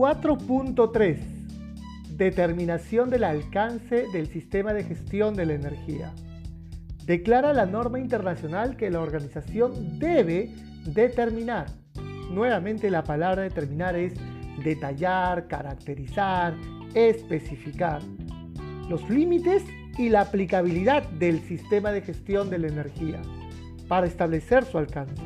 4.3 Determinación del alcance del sistema de gestión de la energía. Declara la norma internacional que la organización debe determinar. Nuevamente la palabra determinar es detallar, caracterizar, especificar los límites y la aplicabilidad del sistema de gestión de la energía para establecer su alcance.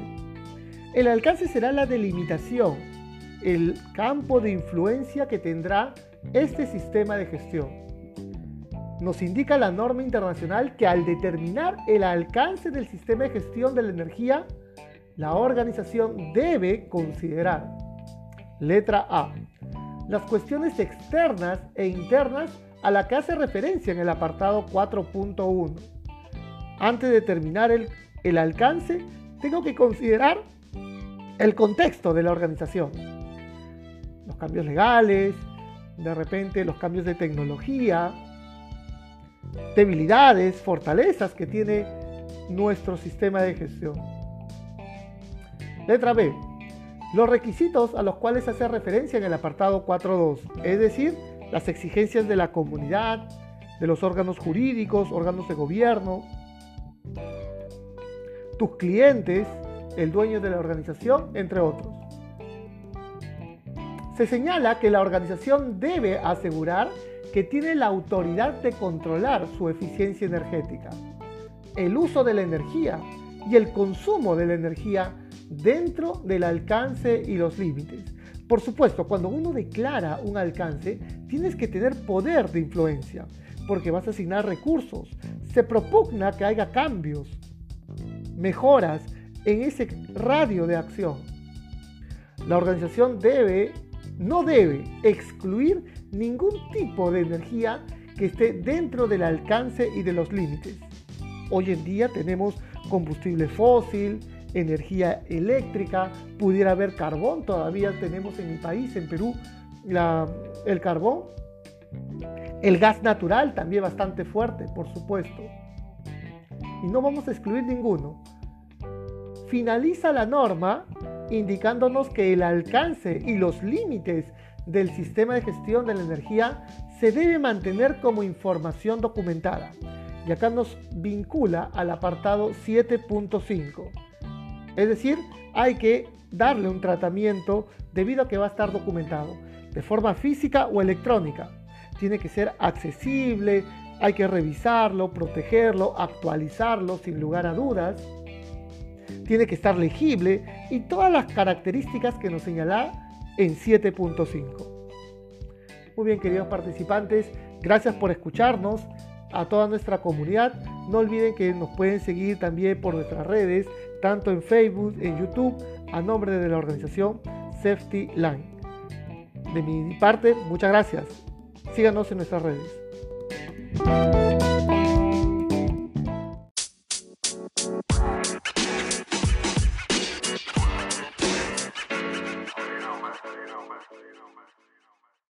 El alcance será la delimitación, el campo de influencia que tendrá este sistema de gestión. Nos indica la norma internacional que al determinar el alcance del sistema de gestión de la energía, la organización debe considerar, letra A, las cuestiones externas e internas a la que hace referencia en el apartado 4.1. Antes de determinar el, el alcance, tengo que considerar el contexto de la organización. Los cambios legales, de repente los cambios de tecnología, debilidades, fortalezas que tiene nuestro sistema de gestión. Letra B. Los requisitos a los cuales hace referencia en el apartado 4.2, es decir, las exigencias de la comunidad, de los órganos jurídicos, órganos de gobierno, tus clientes, el dueño de la organización, entre otros. Se señala que la organización debe asegurar que tiene la autoridad de controlar su eficiencia energética, el uso de la energía y el consumo de la energía dentro del alcance y los límites por supuesto, cuando uno declara un alcance, tienes que tener poder de influencia, porque vas a asignar recursos. Se propugna que haya cambios, mejoras en ese radio de acción. La organización debe, no debe excluir ningún tipo de energía que esté dentro del alcance y de los límites. Hoy en día tenemos combustible fósil, energía eléctrica, pudiera haber carbón, todavía tenemos en mi país, en Perú, el carbón, el gas natural también bastante fuerte, por supuesto. Y no vamos a excluir ninguno. Finaliza la norma indicándonos que el alcance y los límites del sistema de gestión de la energía se debe mantener como información documentada. Y acá nos vincula al apartado 7.5 es decir, hay que darle un tratamiento debido a que va a estar documentado de forma física o electrónica. Tiene que ser accesible, hay que revisarlo, protegerlo, actualizarlo sin lugar a dudas. Tiene que estar legible y todas las características que nos señala en 7.5. Muy bien, queridos participantes, gracias por escucharnos. A toda nuestra comunidad, no olviden que nos pueden seguir también por nuestras redes tanto en Facebook, en YouTube, a nombre de la organización Safety Line. De mi parte, muchas gracias. Síganos en nuestras redes.